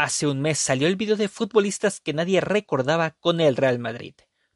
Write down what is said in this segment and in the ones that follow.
Hace un mes salió el video de futbolistas que nadie recordaba con el Real Madrid,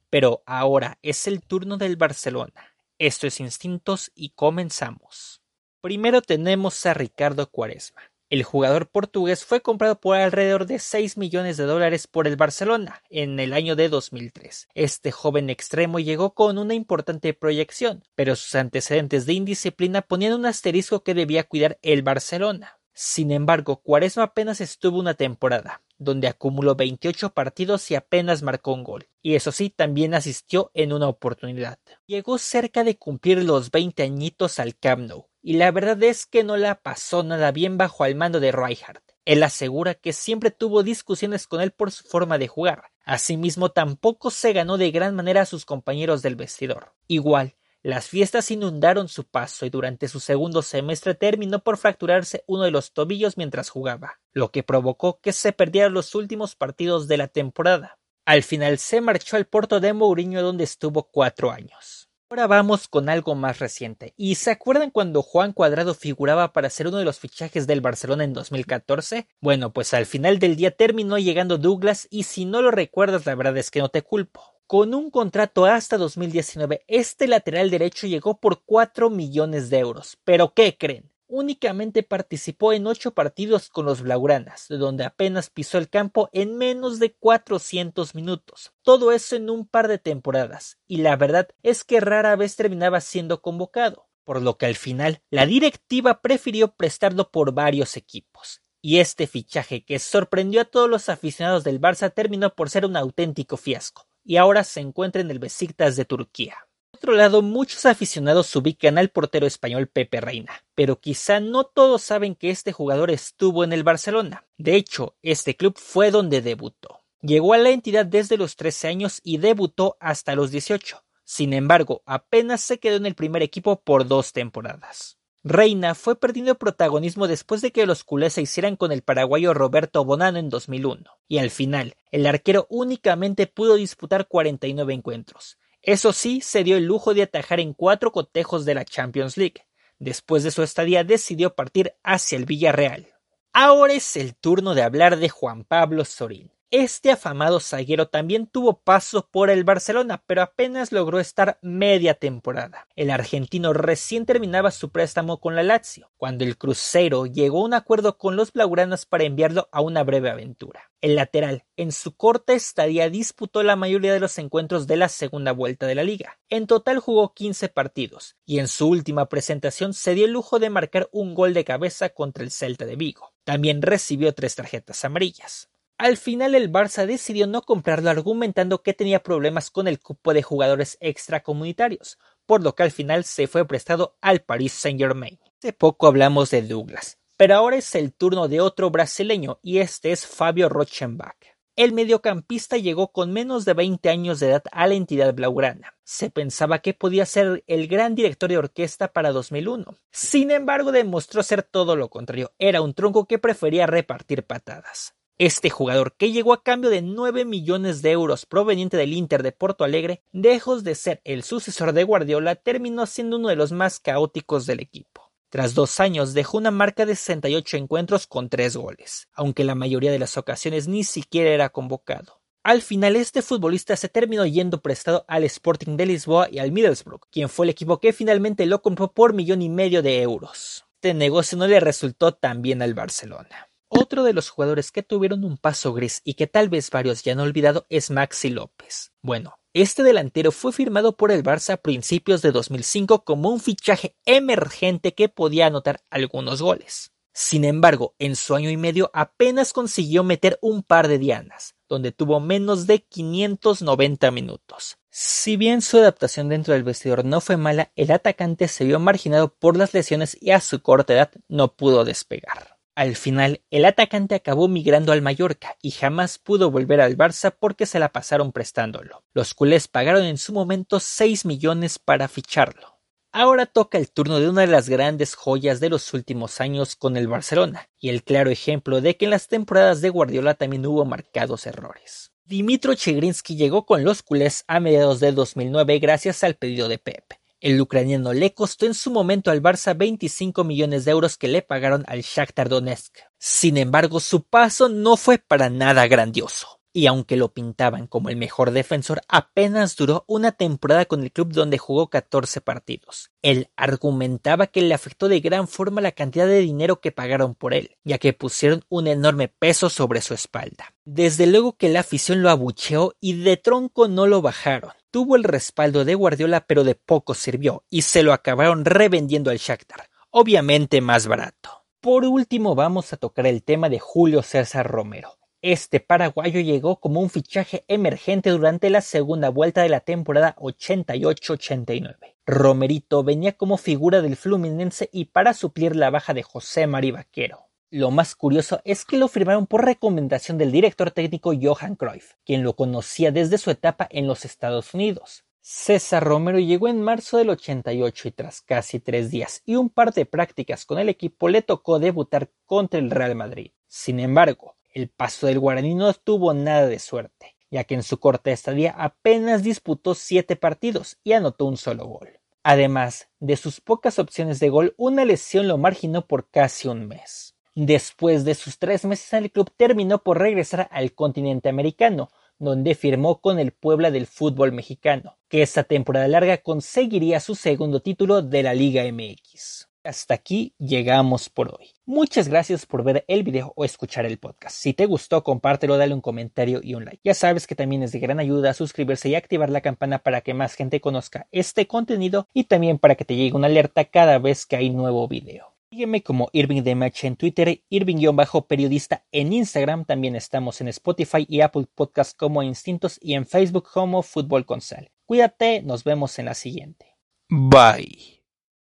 pero ahora es el turno del Barcelona. Esto es Instintos y comenzamos. Primero tenemos a Ricardo Cuaresma. El jugador portugués fue comprado por alrededor de 6 millones de dólares por el Barcelona en el año de 2003. Este joven extremo llegó con una importante proyección, pero sus antecedentes de indisciplina ponían un asterisco que debía cuidar el Barcelona. Sin embargo, Cuaresma apenas estuvo una temporada, donde acumuló 28 partidos y apenas marcó un gol. Y eso sí, también asistió en una oportunidad. Llegó cerca de cumplir los 20 añitos al Camp Nou, y la verdad es que no la pasó nada bien bajo el mando de Rijkaard. Él asegura que siempre tuvo discusiones con él por su forma de jugar. Asimismo, tampoco se ganó de gran manera a sus compañeros del vestidor. Igual, las fiestas inundaron su paso y durante su segundo semestre terminó por fracturarse uno de los tobillos mientras jugaba, lo que provocó que se perdieran los últimos partidos de la temporada. Al final se marchó al Porto de Mourinho donde estuvo cuatro años. Ahora vamos con algo más reciente. ¿Y se acuerdan cuando Juan Cuadrado figuraba para ser uno de los fichajes del Barcelona en 2014? Bueno, pues al final del día terminó llegando Douglas y si no lo recuerdas la verdad es que no te culpo. Con un contrato hasta 2019, este lateral derecho llegó por 4 millones de euros. ¿Pero qué creen? únicamente participó en ocho partidos con los Blaugranas, donde apenas pisó el campo en menos de 400 minutos. Todo eso en un par de temporadas, y la verdad es que rara vez terminaba siendo convocado, por lo que al final la directiva prefirió prestarlo por varios equipos. Y este fichaje que sorprendió a todos los aficionados del Barça terminó por ser un auténtico fiasco, y ahora se encuentra en el Besiktas de Turquía otro lado, muchos aficionados ubican al portero español Pepe Reina, pero quizá no todos saben que este jugador estuvo en el Barcelona. De hecho, este club fue donde debutó. Llegó a la entidad desde los 13 años y debutó hasta los 18. Sin embargo, apenas se quedó en el primer equipo por dos temporadas. Reina fue perdiendo protagonismo después de que los culés se hicieran con el paraguayo Roberto Bonano en 2001, y al final, el arquero únicamente pudo disputar 49 encuentros, eso sí, se dio el lujo de atajar en cuatro cotejos de la Champions League. Después de su estadía decidió partir hacia el Villarreal. Ahora es el turno de hablar de Juan Pablo Sorín. Este afamado zaguero también tuvo paso por el Barcelona, pero apenas logró estar media temporada. El argentino recién terminaba su préstamo con la Lazio, cuando el Cruzeiro llegó a un acuerdo con los blaugranas para enviarlo a una breve aventura. El lateral, en su corta estadía, disputó la mayoría de los encuentros de la segunda vuelta de la liga. En total jugó 15 partidos, y en su última presentación se dio el lujo de marcar un gol de cabeza contra el Celta de Vigo. También recibió tres tarjetas amarillas. Al final el Barça decidió no comprarlo argumentando que tenía problemas con el cupo de jugadores extracomunitarios, por lo que al final se fue prestado al Paris Saint-Germain. Hace poco hablamos de Douglas, pero ahora es el turno de otro brasileño y este es Fabio Rochenbach. El mediocampista llegó con menos de 20 años de edad a la entidad blaugrana. Se pensaba que podía ser el gran director de orquesta para 2001. Sin embargo, demostró ser todo lo contrario. Era un tronco que prefería repartir patadas. Este jugador, que llegó a cambio de 9 millones de euros proveniente del Inter de Porto Alegre, lejos de ser el sucesor de Guardiola, terminó siendo uno de los más caóticos del equipo. Tras dos años dejó una marca de 68 encuentros con tres goles, aunque la mayoría de las ocasiones ni siquiera era convocado. Al final este futbolista se terminó yendo prestado al Sporting de Lisboa y al Middlesbrough, quien fue el equipo que finalmente lo compró por millón y medio de euros. Este negocio no le resultó tan bien al Barcelona. Otro de los jugadores que tuvieron un paso gris y que tal vez varios ya han olvidado es Maxi López. Bueno, este delantero fue firmado por el Barça a principios de 2005 como un fichaje emergente que podía anotar algunos goles. Sin embargo, en su año y medio apenas consiguió meter un par de dianas, donde tuvo menos de 590 minutos. Si bien su adaptación dentro del vestidor no fue mala, el atacante se vio marginado por las lesiones y a su corta edad no pudo despegar. Al final, el atacante acabó migrando al Mallorca y jamás pudo volver al Barça porque se la pasaron prestándolo. Los culés pagaron en su momento 6 millones para ficharlo. Ahora toca el turno de una de las grandes joyas de los últimos años con el Barcelona, y el claro ejemplo de que en las temporadas de Guardiola también hubo marcados errores. Dimitro Chegrinsky llegó con los culés a mediados de 2009 gracias al pedido de Pep El ucraniano le costó en su momento al Barça 25 millones de euros que le pagaron al Shakhtar Donetsk. Sin embargo, su paso no fue para nada grandioso y aunque lo pintaban como el mejor defensor, apenas duró una temporada con el club donde jugó 14 partidos. Él argumentaba que le afectó de gran forma la cantidad de dinero que pagaron por él, ya que pusieron un enorme peso sobre su espalda. Desde luego que la afición lo abucheó y de tronco no lo bajaron. Tuvo el respaldo de Guardiola pero de poco sirvió y se lo acabaron revendiendo al Shakhtar, obviamente más barato. Por último vamos a tocar el tema de Julio César Romero este paraguayo llegó como un fichaje emergente durante la segunda vuelta de la temporada 88-89. Romerito venía como figura del Fluminense y para suplir la baja de José Mari Vaquero. Lo más curioso es que lo firmaron por recomendación del director técnico Johan Cruyff, quien lo conocía desde su etapa en los Estados Unidos. César Romero llegó en marzo del 88 y tras casi tres días y un par de prácticas con el equipo le tocó debutar contra el Real Madrid. Sin embargo, el paso del guaraní no tuvo nada de suerte, ya que en su corta estadía apenas disputó siete partidos y anotó un solo gol. Además de sus pocas opciones de gol, una lesión lo marginó por casi un mes. Después de sus tres meses en el club, terminó por regresar al continente americano, donde firmó con el Puebla del fútbol mexicano, que esta temporada larga conseguiría su segundo título de la Liga MX. Hasta aquí llegamos por hoy. Muchas gracias por ver el video o escuchar el podcast. Si te gustó, compártelo, dale un comentario y un like. Ya sabes que también es de gran ayuda suscribirse y activar la campana para que más gente conozca este contenido y también para que te llegue una alerta cada vez que hay nuevo video. Sígueme como Irving Match en Twitter, Irving-periodista en Instagram, también estamos en Spotify y Apple Podcast como Instintos y en Facebook como Fútbol con Sal. Cuídate, nos vemos en la siguiente. Bye.